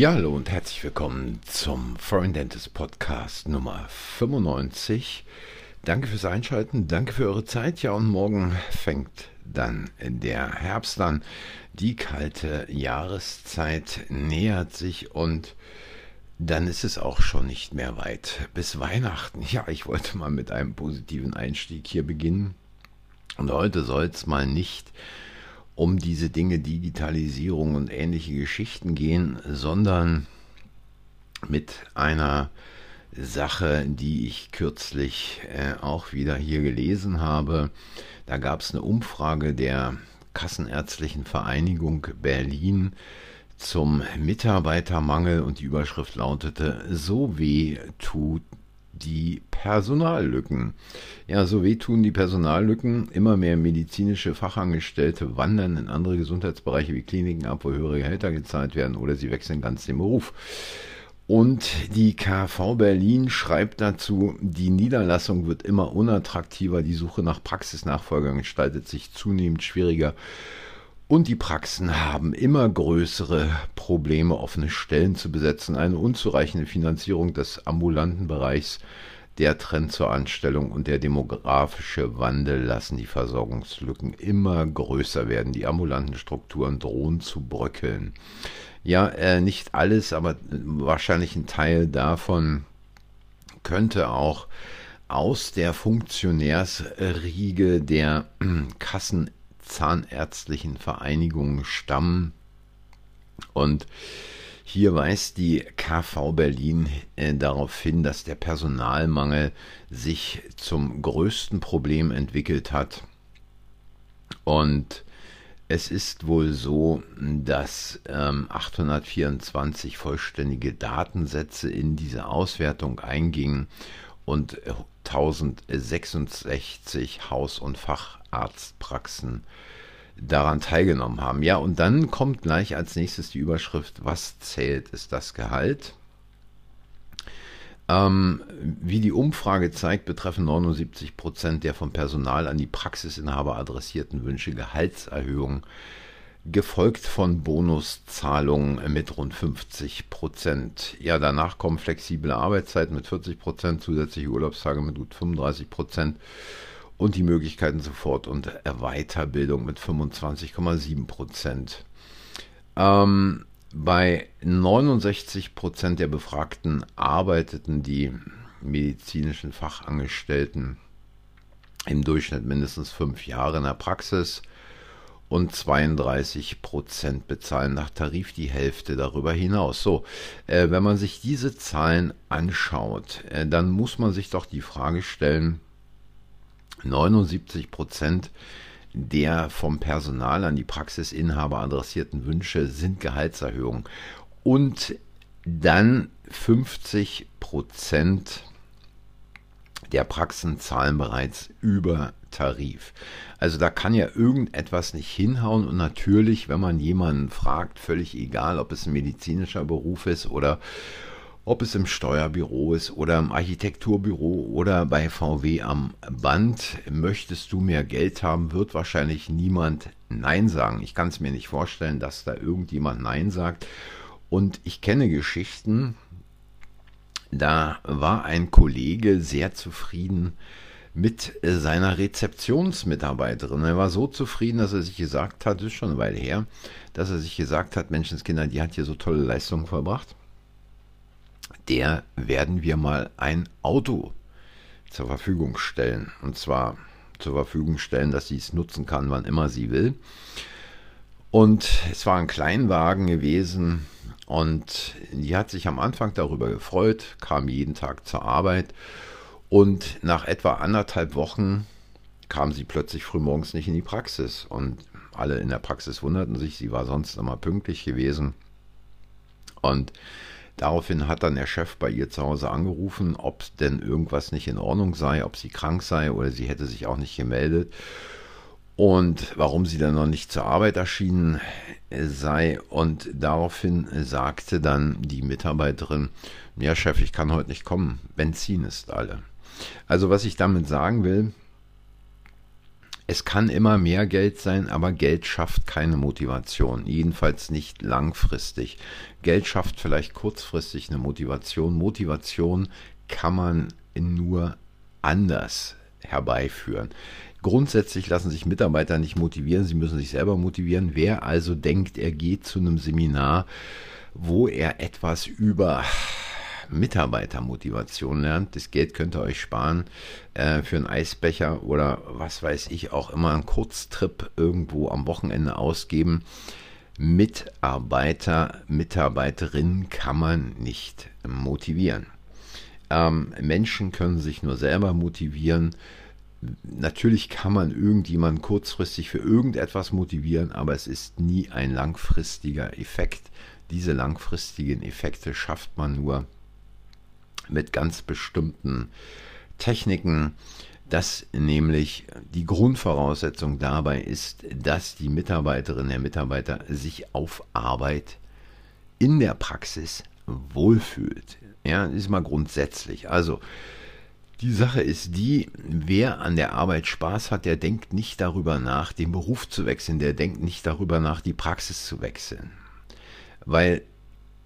Ja, hallo und herzlich willkommen zum Foreign Dentist Podcast Nummer 95. Danke fürs Einschalten, danke für eure Zeit. Ja, und morgen fängt dann der Herbst an. Die kalte Jahreszeit nähert sich und dann ist es auch schon nicht mehr weit bis Weihnachten. Ja, ich wollte mal mit einem positiven Einstieg hier beginnen. Und heute soll es mal nicht um diese Dinge Digitalisierung und ähnliche Geschichten gehen, sondern mit einer Sache, die ich kürzlich äh, auch wieder hier gelesen habe. Da gab es eine Umfrage der Kassenärztlichen Vereinigung Berlin zum Mitarbeitermangel und die Überschrift lautete, so weh tut die Personallücken. Ja, so wehtun die Personallücken. Immer mehr medizinische Fachangestellte wandern in andere Gesundheitsbereiche wie Kliniken ab, wo höhere Gehälter gezahlt werden oder sie wechseln ganz den Beruf. Und die KV Berlin schreibt dazu, die Niederlassung wird immer unattraktiver, die Suche nach Praxisnachfolgern gestaltet sich zunehmend schwieriger und die Praxen haben immer größere Probleme, offene Stellen zu besetzen. Eine unzureichende Finanzierung des ambulanten Bereichs, der Trend zur Anstellung und der demografische Wandel lassen die Versorgungslücken immer größer werden. Die ambulanten Strukturen drohen zu bröckeln. Ja, äh, nicht alles, aber wahrscheinlich ein Teil davon könnte auch aus der Funktionärsriege der Kassen Zahnärztlichen Vereinigung stammen. Und hier weist die KV Berlin äh, darauf hin, dass der Personalmangel sich zum größten Problem entwickelt hat. Und es ist wohl so, dass ähm, 824 vollständige Datensätze in diese Auswertung eingingen und 1066 Haus- und Facharztpraxen daran teilgenommen haben. Ja, und dann kommt gleich als nächstes die Überschrift, was zählt, ist das Gehalt. Ähm, wie die Umfrage zeigt, betreffen 79 Prozent der vom Personal an die Praxisinhaber adressierten Wünsche Gehaltserhöhungen gefolgt von Bonuszahlungen mit rund 50 Prozent. Ja, danach kommen flexible Arbeitszeiten mit 40 Prozent, zusätzliche Urlaubstage mit gut 35 Prozent und die Möglichkeiten sofort und Weiterbildung mit 25,7 Prozent. Ähm, bei 69 Prozent der Befragten arbeiteten die medizinischen Fachangestellten im Durchschnitt mindestens fünf Jahre in der Praxis und 32 Prozent bezahlen nach Tarif die Hälfte darüber hinaus. So, äh, wenn man sich diese Zahlen anschaut, äh, dann muss man sich doch die Frage stellen, 79 Prozent der vom Personal an die Praxisinhaber adressierten Wünsche sind Gehaltserhöhungen. Und dann 50 Prozent der Praxen zahlen bereits über Tarif. Also da kann ja irgendetwas nicht hinhauen und natürlich, wenn man jemanden fragt, völlig egal, ob es ein medizinischer Beruf ist oder ob es im Steuerbüro ist oder im Architekturbüro oder bei VW am Band, möchtest du mehr Geld haben, wird wahrscheinlich niemand Nein sagen. Ich kann es mir nicht vorstellen, dass da irgendjemand Nein sagt. Und ich kenne Geschichten, da war ein Kollege sehr zufrieden mit seiner Rezeptionsmitarbeiterin. Er war so zufrieden, dass er sich gesagt hat, das ist schon eine Weile her, dass er sich gesagt hat, Menschenskinder, die hat hier so tolle Leistungen verbracht. Der werden wir mal ein Auto zur Verfügung stellen. Und zwar zur Verfügung stellen, dass sie es nutzen kann, wann immer sie will. Und es war ein Kleinwagen gewesen, und die hat sich am Anfang darüber gefreut, kam jeden Tag zur Arbeit und nach etwa anderthalb Wochen kam sie plötzlich frühmorgens nicht in die Praxis. Und alle in der Praxis wunderten sich, sie war sonst immer pünktlich gewesen. Und daraufhin hat dann der Chef bei ihr zu Hause angerufen, ob denn irgendwas nicht in Ordnung sei, ob sie krank sei oder sie hätte sich auch nicht gemeldet und warum sie dann noch nicht zur Arbeit erschienen sei. Und daraufhin sagte dann die Mitarbeiterin, ja Chef, ich kann heute nicht kommen, Benzin ist alle. Also was ich damit sagen will, es kann immer mehr Geld sein, aber Geld schafft keine Motivation, jedenfalls nicht langfristig. Geld schafft vielleicht kurzfristig eine Motivation. Motivation kann man nur anders herbeiführen. Grundsätzlich lassen sich Mitarbeiter nicht motivieren, sie müssen sich selber motivieren. Wer also denkt, er geht zu einem Seminar, wo er etwas über Mitarbeitermotivation lernt. Das Geld könnt ihr euch sparen äh, für einen Eisbecher oder was weiß ich auch immer einen Kurztrip irgendwo am Wochenende ausgeben. Mitarbeiter, Mitarbeiterinnen kann man nicht motivieren. Ähm, Menschen können sich nur selber motivieren. Natürlich kann man irgendjemanden kurzfristig für irgendetwas motivieren, aber es ist nie ein langfristiger Effekt. Diese langfristigen Effekte schafft man nur mit ganz bestimmten Techniken, dass nämlich die Grundvoraussetzung dabei ist, dass die Mitarbeiterin, der Mitarbeiter sich auf Arbeit in der Praxis wohlfühlt. Ja, das ist mal grundsätzlich. Also, die Sache ist die, wer an der Arbeit Spaß hat, der denkt nicht darüber nach, den Beruf zu wechseln, der denkt nicht darüber nach, die Praxis zu wechseln. Weil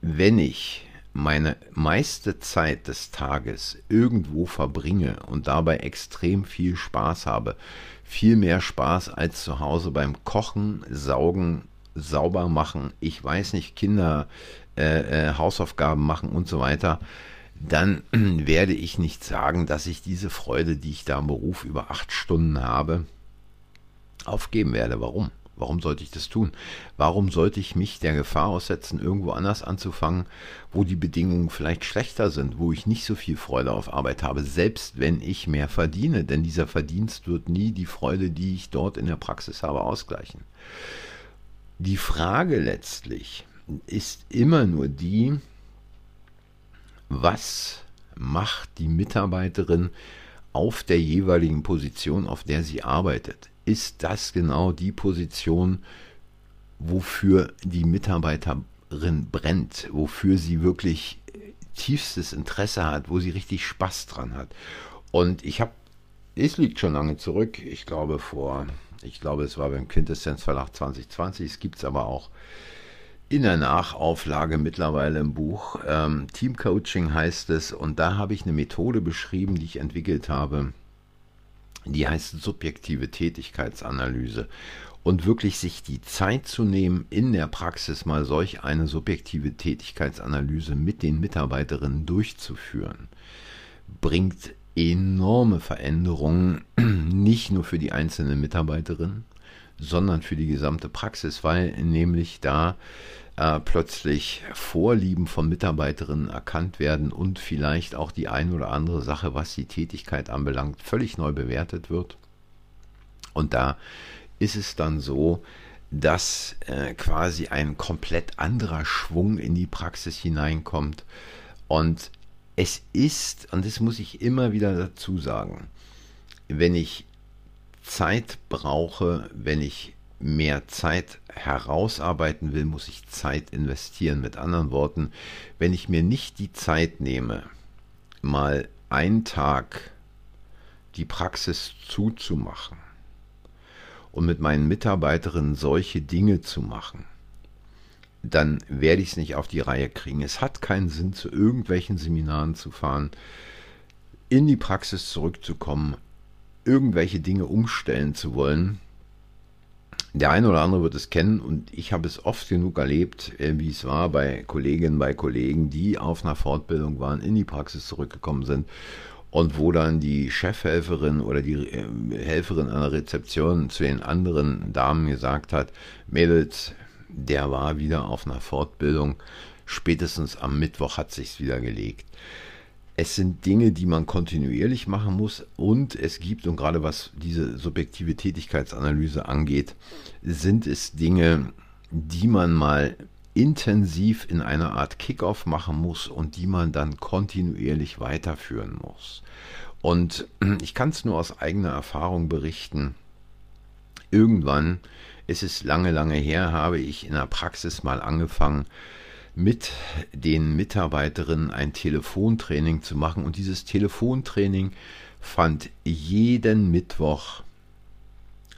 wenn ich meine meiste Zeit des Tages irgendwo verbringe und dabei extrem viel Spaß habe, viel mehr Spaß als zu Hause beim Kochen, Saugen, sauber machen, ich weiß nicht, Kinder äh, äh, Hausaufgaben machen und so weiter, dann werde ich nicht sagen, dass ich diese Freude, die ich da im Beruf über acht Stunden habe, aufgeben werde. Warum? Warum sollte ich das tun? Warum sollte ich mich der Gefahr aussetzen, irgendwo anders anzufangen, wo die Bedingungen vielleicht schlechter sind, wo ich nicht so viel Freude auf Arbeit habe, selbst wenn ich mehr verdiene? Denn dieser Verdienst wird nie die Freude, die ich dort in der Praxis habe, ausgleichen. Die Frage letztlich ist immer nur die, was macht die Mitarbeiterin auf der jeweiligen Position, auf der sie arbeitet? Ist das genau die Position, wofür die Mitarbeiterin brennt, wofür sie wirklich tiefstes Interesse hat, wo sie richtig Spaß dran hat. Und ich habe, es liegt schon lange zurück, ich glaube vor, ich glaube es war beim Quintessenz Verlag 2020, es gibt es aber auch in der Nachauflage mittlerweile im Buch. Ähm, Teamcoaching heißt es und da habe ich eine Methode beschrieben, die ich entwickelt habe, die heißt subjektive Tätigkeitsanalyse. Und wirklich sich die Zeit zu nehmen, in der Praxis mal solch eine subjektive Tätigkeitsanalyse mit den Mitarbeiterinnen durchzuführen, bringt enorme Veränderungen, nicht nur für die einzelne Mitarbeiterin, sondern für die gesamte Praxis, weil nämlich da äh, plötzlich Vorlieben von Mitarbeiterinnen erkannt werden und vielleicht auch die ein oder andere Sache, was die Tätigkeit anbelangt, völlig neu bewertet wird. Und da ist es dann so, dass äh, quasi ein komplett anderer Schwung in die Praxis hineinkommt. Und es ist, und das muss ich immer wieder dazu sagen, wenn ich Zeit brauche, wenn ich mehr Zeit herausarbeiten will, muss ich Zeit investieren. Mit anderen Worten, wenn ich mir nicht die Zeit nehme, mal einen Tag die Praxis zuzumachen und mit meinen Mitarbeiterinnen solche Dinge zu machen, dann werde ich es nicht auf die Reihe kriegen. Es hat keinen Sinn, zu irgendwelchen Seminaren zu fahren, in die Praxis zurückzukommen, irgendwelche Dinge umstellen zu wollen, der eine oder andere wird es kennen und ich habe es oft genug erlebt, äh, wie es war bei Kolleginnen, bei Kollegen, die auf einer Fortbildung waren, in die Praxis zurückgekommen sind und wo dann die Chefhelferin oder die äh, Helferin an der Rezeption zu den anderen Damen gesagt hat, Mädels, der war wieder auf einer Fortbildung, spätestens am Mittwoch hat sich's wieder gelegt es sind Dinge, die man kontinuierlich machen muss und es gibt, und gerade was diese subjektive Tätigkeitsanalyse angeht, sind es Dinge, die man mal intensiv in einer Art Kickoff machen muss und die man dann kontinuierlich weiterführen muss. Und ich kann es nur aus eigener Erfahrung berichten. Irgendwann, ist es lange, lange her, habe ich in der Praxis mal angefangen, mit den Mitarbeiterinnen ein Telefontraining zu machen. Und dieses Telefontraining fand jeden Mittwoch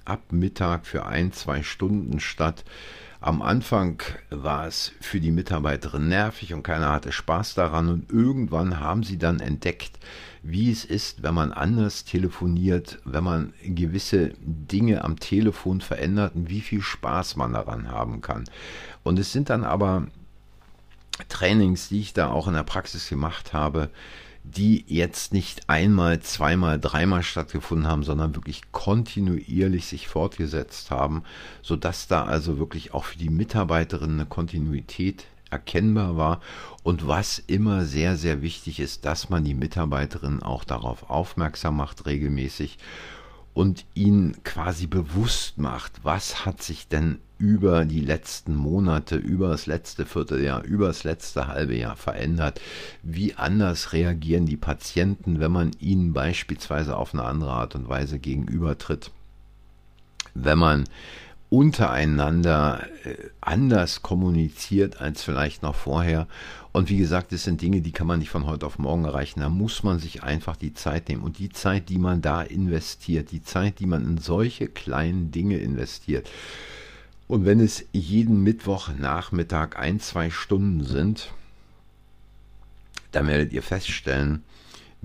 ab Mittag für ein, zwei Stunden statt. Am Anfang war es für die Mitarbeiterin nervig und keiner hatte Spaß daran und irgendwann haben sie dann entdeckt, wie es ist, wenn man anders telefoniert, wenn man gewisse Dinge am Telefon verändert und wie viel Spaß man daran haben kann. Und es sind dann aber Trainings, die ich da auch in der Praxis gemacht habe, die jetzt nicht einmal, zweimal, dreimal stattgefunden haben, sondern wirklich kontinuierlich sich fortgesetzt haben, sodass da also wirklich auch für die Mitarbeiterinnen eine Kontinuität erkennbar war. Und was immer sehr, sehr wichtig ist, dass man die Mitarbeiterinnen auch darauf aufmerksam macht regelmäßig und ihnen quasi bewusst macht, was hat sich denn über die letzten Monate, über das letzte Vierteljahr, über das letzte halbe Jahr verändert. Wie anders reagieren die Patienten, wenn man ihnen beispielsweise auf eine andere Art und Weise gegenübertritt. Wenn man untereinander äh, anders kommuniziert als vielleicht noch vorher. Und wie gesagt, es sind Dinge, die kann man nicht von heute auf morgen erreichen. Da muss man sich einfach die Zeit nehmen. Und die Zeit, die man da investiert, die Zeit, die man in solche kleinen Dinge investiert. Und wenn es jeden Mittwochnachmittag ein, zwei Stunden sind, dann werdet ihr feststellen,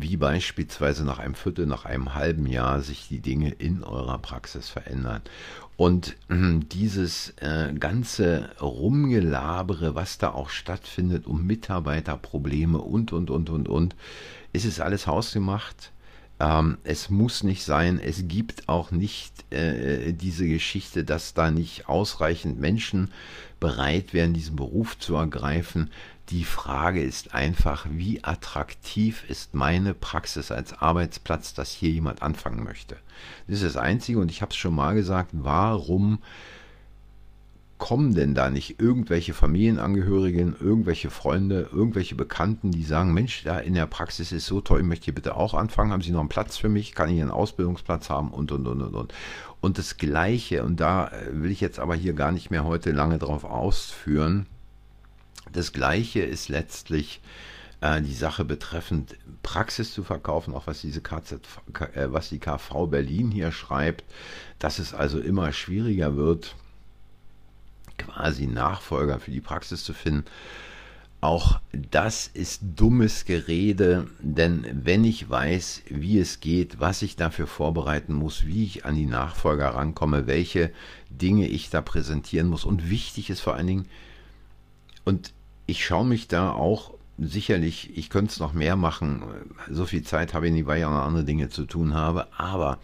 wie beispielsweise nach einem Viertel, nach einem halben Jahr sich die Dinge in eurer Praxis verändern. Und äh, dieses äh, ganze Rumgelabere, was da auch stattfindet, um Mitarbeiterprobleme und, und, und, und, und, ist es alles hausgemacht. Ähm, es muss nicht sein. Es gibt auch nicht äh, diese Geschichte, dass da nicht ausreichend Menschen bereit wären, diesen Beruf zu ergreifen. Die Frage ist einfach, wie attraktiv ist meine Praxis als Arbeitsplatz, dass hier jemand anfangen möchte. Das ist das Einzige und ich habe es schon mal gesagt, warum kommen denn da nicht irgendwelche Familienangehörigen, irgendwelche Freunde, irgendwelche Bekannten, die sagen, Mensch, da in der Praxis ist so toll, ich möchte hier bitte auch anfangen, haben Sie noch einen Platz für mich, kann ich einen Ausbildungsplatz haben und, und, und, und, und. Und das Gleiche, und da äh, will ich jetzt aber hier gar nicht mehr heute lange drauf ausführen, das Gleiche ist letztlich äh, die Sache betreffend Praxis zu verkaufen, auch was diese KZ, äh, was die KV Berlin hier schreibt, dass es also immer schwieriger wird, quasi Nachfolger für die Praxis zu finden. Auch das ist dummes Gerede, denn wenn ich weiß, wie es geht, was ich dafür vorbereiten muss, wie ich an die Nachfolger rankomme, welche Dinge ich da präsentieren muss und wichtig ist vor allen Dingen, und ich schaue mich da auch sicherlich, ich könnte es noch mehr machen, so viel Zeit habe ich nicht, weil ich auch noch andere Dinge zu tun habe, aber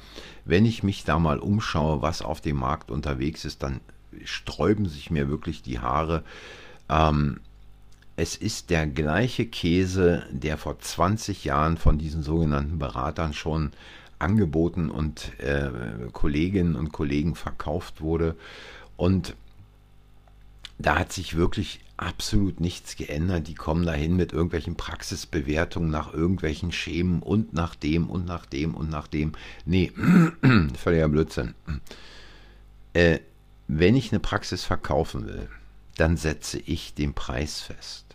wenn ich mich da mal umschaue, was auf dem Markt unterwegs ist, dann sträuben sich mir wirklich die Haare. Ähm, es ist der gleiche Käse, der vor 20 Jahren von diesen sogenannten Beratern schon angeboten und äh, Kolleginnen und Kollegen verkauft wurde. Und da hat sich wirklich absolut nichts geändert. Die kommen dahin mit irgendwelchen Praxisbewertungen nach irgendwelchen Schemen und nach dem und nach dem und nach dem. Nee, völliger Blödsinn. Äh, wenn ich eine Praxis verkaufen will, dann setze ich den Preis fest.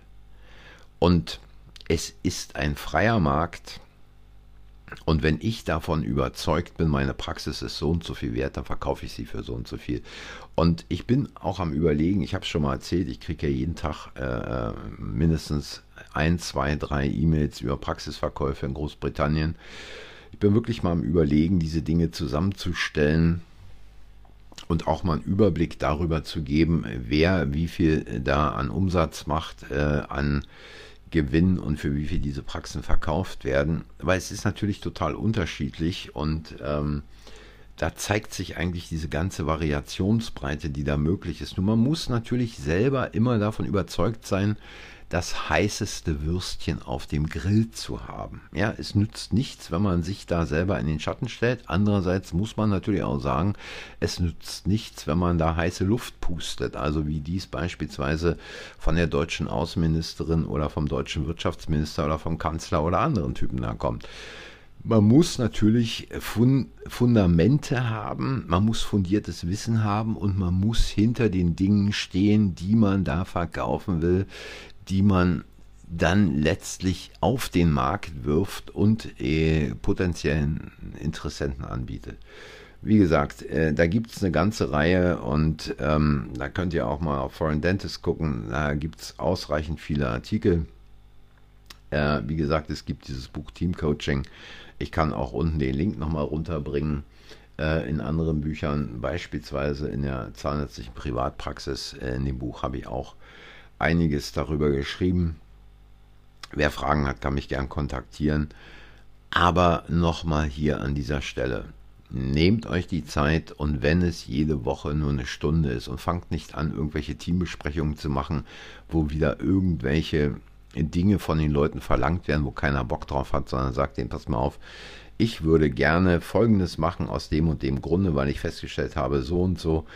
Und es ist ein freier Markt und wenn ich davon überzeugt bin, meine Praxis ist so und so viel wert, dann verkaufe ich sie für so und so viel. Und ich bin auch am Überlegen, ich habe es schon mal erzählt, ich kriege ja jeden Tag äh, mindestens ein, zwei, drei E-Mails über Praxisverkäufe in Großbritannien. Ich bin wirklich mal am Überlegen, diese Dinge zusammenzustellen und auch mal einen Überblick darüber zu geben, wer wie viel da an Umsatz macht, äh, an Gewinn und für wie viel diese Praxen verkauft werden. Weil es ist natürlich total unterschiedlich und ähm, da zeigt sich eigentlich diese ganze Variationsbreite, die da möglich ist. Nur man muss natürlich selber immer davon überzeugt sein, das heißeste Würstchen auf dem Grill zu haben. Ja, es nützt nichts, wenn man sich da selber in den Schatten stellt. Andererseits muss man natürlich auch sagen, es nützt nichts, wenn man da heiße Luft pustet. Also wie dies beispielsweise von der deutschen Außenministerin oder vom deutschen Wirtschaftsminister oder vom Kanzler oder anderen Typen da kommt. Man muss natürlich Fundamente haben, man muss fundiertes Wissen haben und man muss hinter den Dingen stehen, die man da verkaufen will, die man dann letztlich auf den Markt wirft und äh, potenziellen Interessenten anbietet. Wie gesagt, äh, da gibt es eine ganze Reihe und ähm, da könnt ihr auch mal auf Foreign Dentist gucken. Da gibt es ausreichend viele Artikel. Äh, wie gesagt, es gibt dieses Buch Team Coaching. Ich kann auch unten den Link nochmal runterbringen. Äh, in anderen Büchern, beispielsweise in der zahnärztlichen Privatpraxis, äh, in dem Buch habe ich auch einiges darüber geschrieben. Wer Fragen hat, kann mich gern kontaktieren. Aber nochmal hier an dieser Stelle. Nehmt euch die Zeit und wenn es jede Woche nur eine Stunde ist und fangt nicht an, irgendwelche Teambesprechungen zu machen, wo wieder irgendwelche Dinge von den Leuten verlangt werden, wo keiner Bock drauf hat, sondern sagt denen, pass mal auf, ich würde gerne Folgendes machen aus dem und dem Grunde, weil ich festgestellt habe, so und so.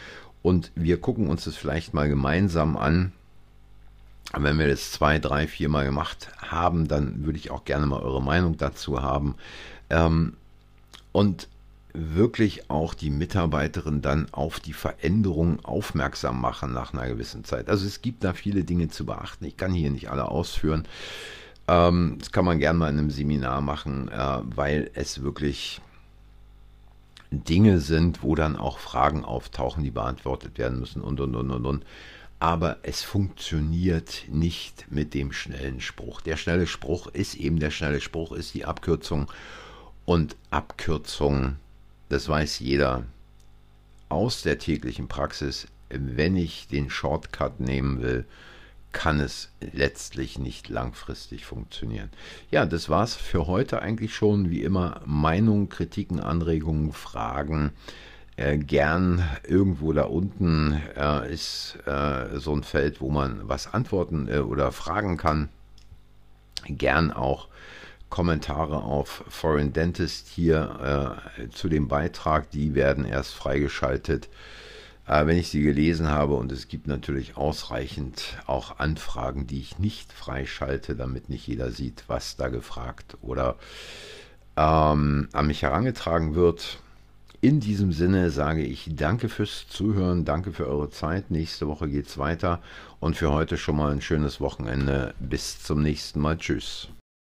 Und wir gucken uns das vielleicht mal gemeinsam an. Wenn wir das zwei, drei, vier Mal gemacht haben, dann würde ich auch gerne mal eure Meinung dazu haben. Ähm, und wirklich auch die Mitarbeiterin dann auf die Veränderung aufmerksam machen nach einer gewissen Zeit. Also es gibt da viele Dinge zu beachten. Ich kann hier nicht alle ausführen. Ähm, das kann man gerne mal in einem Seminar machen, äh, weil es wirklich Dinge sind, wo dann auch Fragen auftauchen, die beantwortet werden müssen und und und und und. Aber es funktioniert nicht mit dem schnellen Spruch. Der schnelle Spruch ist eben der schnelle Spruch, ist die Abkürzung. Und Abkürzung das weiß jeder aus der täglichen Praxis, wenn ich den Shortcut nehmen will, kann es letztlich nicht langfristig funktionieren. Ja, das war's für heute eigentlich schon. Wie immer Meinungen, Kritiken, Anregungen, Fragen. Äh, gern irgendwo da unten äh, ist äh, so ein Feld, wo man was antworten äh, oder fragen kann. Gern auch Kommentare auf Foreign Dentist hier äh, zu dem Beitrag. Die werden erst freigeschaltet, äh, wenn ich sie gelesen habe. Und es gibt natürlich ausreichend auch Anfragen, die ich nicht freischalte, damit nicht jeder sieht, was da gefragt oder ähm, an mich herangetragen wird. In diesem Sinne sage ich danke fürs Zuhören, danke für eure Zeit. Nächste Woche geht es weiter und für heute schon mal ein schönes Wochenende. Bis zum nächsten Mal. Tschüss.